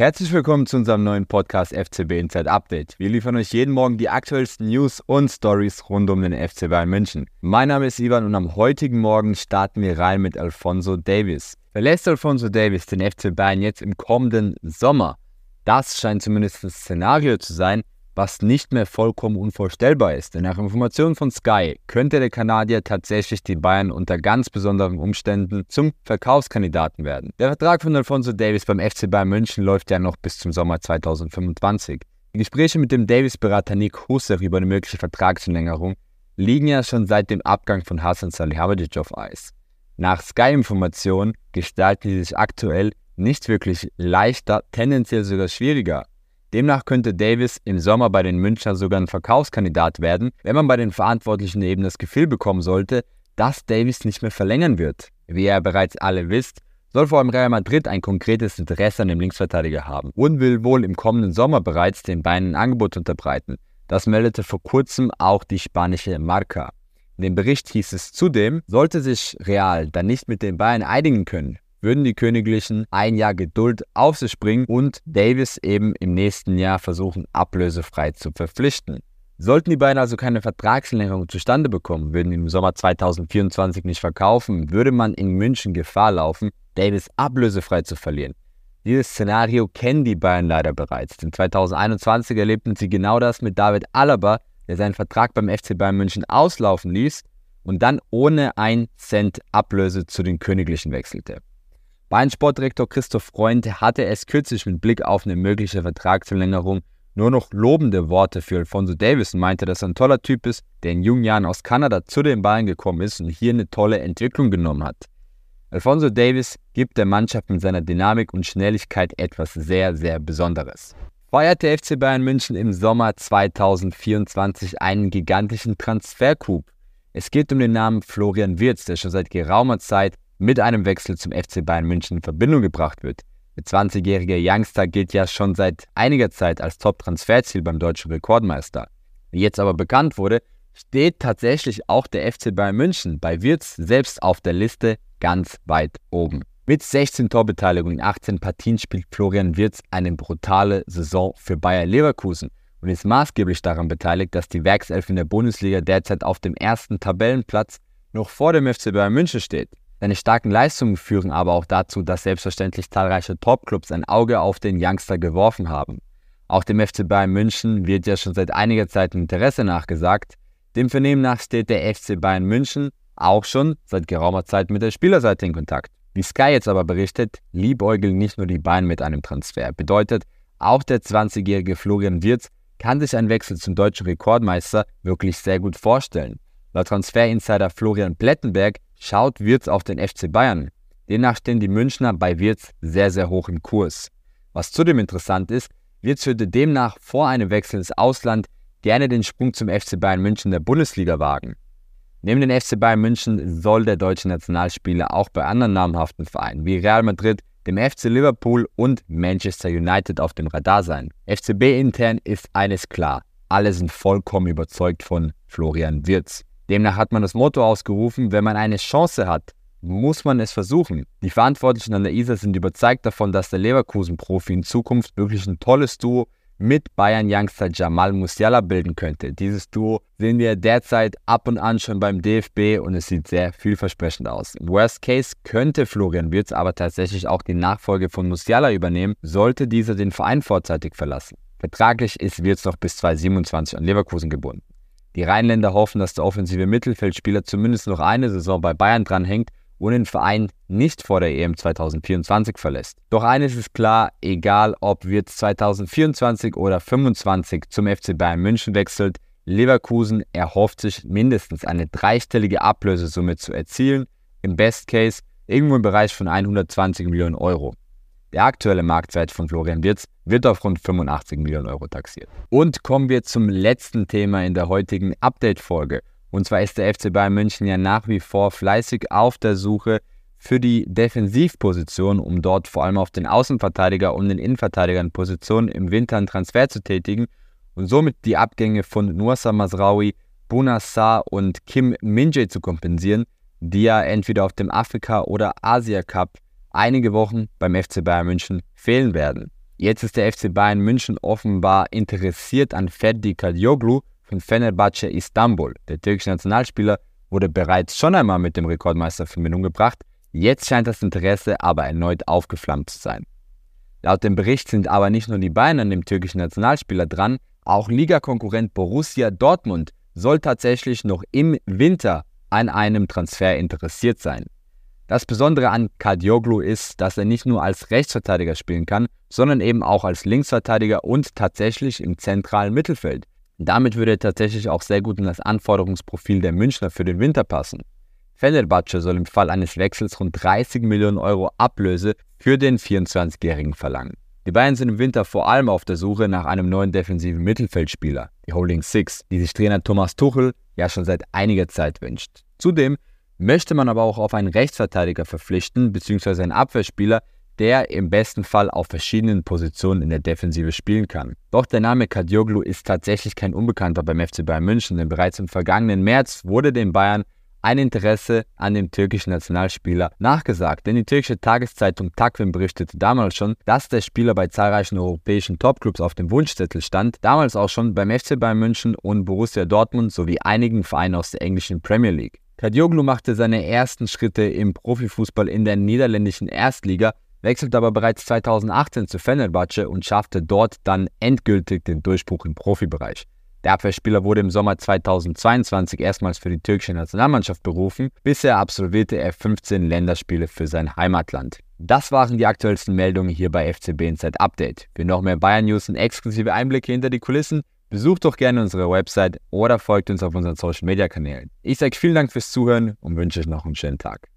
Herzlich willkommen zu unserem neuen Podcast FCB Inside Update. Wir liefern euch jeden Morgen die aktuellsten News und Stories rund um den FC Bayern München. Mein Name ist Ivan und am heutigen Morgen starten wir rein mit Alfonso Davis. Verlässt Alfonso Davis den FC Bayern jetzt im kommenden Sommer? Das scheint zumindest ein Szenario zu sein, was nicht mehr vollkommen unvorstellbar ist. Denn nach Informationen von Sky könnte der Kanadier tatsächlich die Bayern unter ganz besonderen Umständen zum Verkaufskandidaten werden. Der Vertrag von Alfonso Davis beim FC Bayern München läuft ja noch bis zum Sommer 2025. Die Gespräche mit dem Davis-Berater Nick Husser über eine mögliche Vertragsverlängerung liegen ja schon seit dem Abgang von Hassan Salihamidzic auf Eis. Nach Sky-Informationen gestalten sie sich aktuell nicht wirklich leichter, tendenziell sogar schwieriger. Demnach könnte Davis im Sommer bei den Münchner sogar ein Verkaufskandidat werden, wenn man bei den Verantwortlichen eben das Gefühl bekommen sollte, dass Davis nicht mehr verlängern wird. Wie ihr bereits alle wisst, soll vor allem Real Madrid ein konkretes Interesse an dem Linksverteidiger haben und will wohl im kommenden Sommer bereits den Beinen ein Angebot unterbreiten. Das meldete vor kurzem auch die spanische Marca. In dem Bericht hieß es zudem, sollte sich Real dann nicht mit den Bayern einigen können, würden die Königlichen ein Jahr Geduld auf sich bringen und Davis eben im nächsten Jahr versuchen, ablösefrei zu verpflichten. Sollten die beiden also keine Vertragsverlängerung zustande bekommen, würden im Sommer 2024 nicht verkaufen, würde man in München Gefahr laufen, Davis ablösefrei zu verlieren. Dieses Szenario kennen die Bayern leider bereits. Denn 2021 erlebten sie genau das mit David Alaba, der seinen Vertrag beim FC Bayern München auslaufen ließ und dann ohne ein Cent Ablöse zu den Königlichen wechselte. Bayern-Sportdirektor Christoph Freund hatte es kürzlich mit Blick auf eine mögliche Vertragsverlängerung nur noch lobende Worte für Alfonso Davis und meinte, dass er ein toller Typ ist, der in jungen Jahren aus Kanada zu den Bayern gekommen ist und hier eine tolle Entwicklung genommen hat. Alfonso Davis gibt der Mannschaft mit seiner Dynamik und Schnelligkeit etwas sehr, sehr Besonderes. Feiert der FC Bayern München im Sommer 2024 einen gigantischen Transfercoup. Es geht um den Namen Florian Wirz, der schon seit geraumer Zeit mit einem Wechsel zum FC Bayern München in Verbindung gebracht wird. Der 20-jährige Youngster gilt ja schon seit einiger Zeit als Top-Transferziel beim deutschen Rekordmeister. Wie jetzt aber bekannt wurde, steht tatsächlich auch der FC Bayern München bei Wirtz selbst auf der Liste ganz weit oben. Mit 16 Torbeteiligungen in 18 Partien spielt Florian Wirtz eine brutale Saison für Bayer Leverkusen und ist maßgeblich daran beteiligt, dass die Werkself in der Bundesliga derzeit auf dem ersten Tabellenplatz noch vor dem FC Bayern München steht. Seine starken Leistungen führen aber auch dazu, dass selbstverständlich zahlreiche Topclubs ein Auge auf den Youngster geworfen haben. Auch dem FC Bayern München wird ja schon seit einiger Zeit Interesse nachgesagt. Dem Vernehmen nach steht der FC Bayern München auch schon seit geraumer Zeit mit der Spielerseite in Kontakt. Wie Sky jetzt aber berichtet, liebäugeln nicht nur die Bayern mit einem Transfer. Bedeutet, auch der 20-jährige Florian Wirz kann sich einen Wechsel zum deutschen Rekordmeister wirklich sehr gut vorstellen. Laut Transferinsider Florian Plettenberg schaut Wirtz auf den FC Bayern. Demnach stehen die Münchner bei Wirtz sehr, sehr hoch im Kurs. Was zudem interessant ist, Wirtz würde demnach vor einem Wechsel ins Ausland gerne den Sprung zum FC Bayern München der Bundesliga wagen. Neben den FC Bayern München soll der deutsche Nationalspieler auch bei anderen namhaften Vereinen wie Real Madrid, dem FC Liverpool und Manchester United auf dem Radar sein. FCB intern ist eines klar, alle sind vollkommen überzeugt von Florian Wirtz. Demnach hat man das Motto ausgerufen, wenn man eine Chance hat, muss man es versuchen. Die Verantwortlichen an der ISA sind überzeugt davon, dass der Leverkusen-Profi in Zukunft wirklich ein tolles Duo mit Bayern-Youngster Jamal Musiala bilden könnte. Dieses Duo sehen wir derzeit ab und an schon beim DFB und es sieht sehr vielversprechend aus. Worst Case könnte Florian Wirtz aber tatsächlich auch die Nachfolge von Musiala übernehmen, sollte dieser den Verein vorzeitig verlassen. Vertraglich ist Wirtz noch bis 2027 an Leverkusen gebunden. Die Rheinländer hoffen, dass der offensive Mittelfeldspieler zumindest noch eine Saison bei Bayern dranhängt und den Verein nicht vor der EM 2024 verlässt. Doch eines ist klar, egal ob Wirtz 2024 oder 2025 zum FC Bayern München wechselt, Leverkusen erhofft sich mindestens eine dreistellige Ablösesumme zu erzielen, im Best Case irgendwo im Bereich von 120 Millionen Euro. Der aktuelle Marktwert von Florian Wirtz wird auf rund 85 Millionen Euro taxiert. Und kommen wir zum letzten Thema in der heutigen Update-Folge. Und zwar ist der FC Bayern München ja nach wie vor fleißig auf der Suche für die Defensivposition, um dort vor allem auf den Außenverteidiger und den Innenverteidigern Positionen im Winter einen Transfer zu tätigen und somit die Abgänge von Nuasa Masraoui, Bunassar und Kim Minje zu kompensieren, die ja entweder auf dem Afrika- oder Asia Cup einige Wochen beim FC Bayern München fehlen werden. Jetzt ist der FC Bayern München offenbar interessiert an Ferdi Kadioglu von Fenerbahce Istanbul. Der türkische Nationalspieler wurde bereits schon einmal mit dem Rekordmeister in Verbindung gebracht. Jetzt scheint das Interesse aber erneut aufgeflammt zu sein. Laut dem Bericht sind aber nicht nur die Bayern an dem türkischen Nationalspieler dran, auch Ligakonkurrent Borussia Dortmund soll tatsächlich noch im Winter an einem Transfer interessiert sein. Das Besondere an Kadioglu ist, dass er nicht nur als Rechtsverteidiger spielen kann, sondern eben auch als Linksverteidiger und tatsächlich im zentralen Mittelfeld. Damit würde er tatsächlich auch sehr gut in das Anforderungsprofil der Münchner für den Winter passen. Fenerbahce soll im Fall eines Wechsels rund 30 Millionen Euro Ablöse für den 24-Jährigen verlangen. Die Bayern sind im Winter vor allem auf der Suche nach einem neuen defensiven Mittelfeldspieler, die Holding Six, die sich Trainer Thomas Tuchel ja schon seit einiger Zeit wünscht. Zudem möchte man aber auch auf einen Rechtsverteidiger verpflichten, beziehungsweise einen Abwehrspieler, der im besten Fall auf verschiedenen Positionen in der Defensive spielen kann. Doch der Name Kadioglu ist tatsächlich kein Unbekannter beim FC Bayern München, denn bereits im vergangenen März wurde den Bayern ein Interesse an dem türkischen Nationalspieler nachgesagt, denn die türkische Tageszeitung Takvim berichtete damals schon, dass der Spieler bei zahlreichen europäischen Topclubs auf dem Wunschzettel stand, damals auch schon beim FC Bayern München und Borussia Dortmund sowie einigen Vereinen aus der englischen Premier League. Kadioglu machte seine ersten Schritte im Profifußball in der niederländischen Erstliga, wechselte aber bereits 2018 zu Fenerbahce und schaffte dort dann endgültig den Durchbruch im Profibereich. Der Abwehrspieler wurde im Sommer 2022 erstmals für die türkische Nationalmannschaft berufen. Bisher absolvierte er 15 Länderspiele für sein Heimatland. Das waren die aktuellsten Meldungen hier bei FCB Inside Update. Für noch mehr Bayern News und exklusive Einblicke hinter die Kulissen, besucht doch gerne unsere Website oder folgt uns auf unseren Social Media Kanälen. Ich sage vielen Dank fürs Zuhören und wünsche euch noch einen schönen Tag.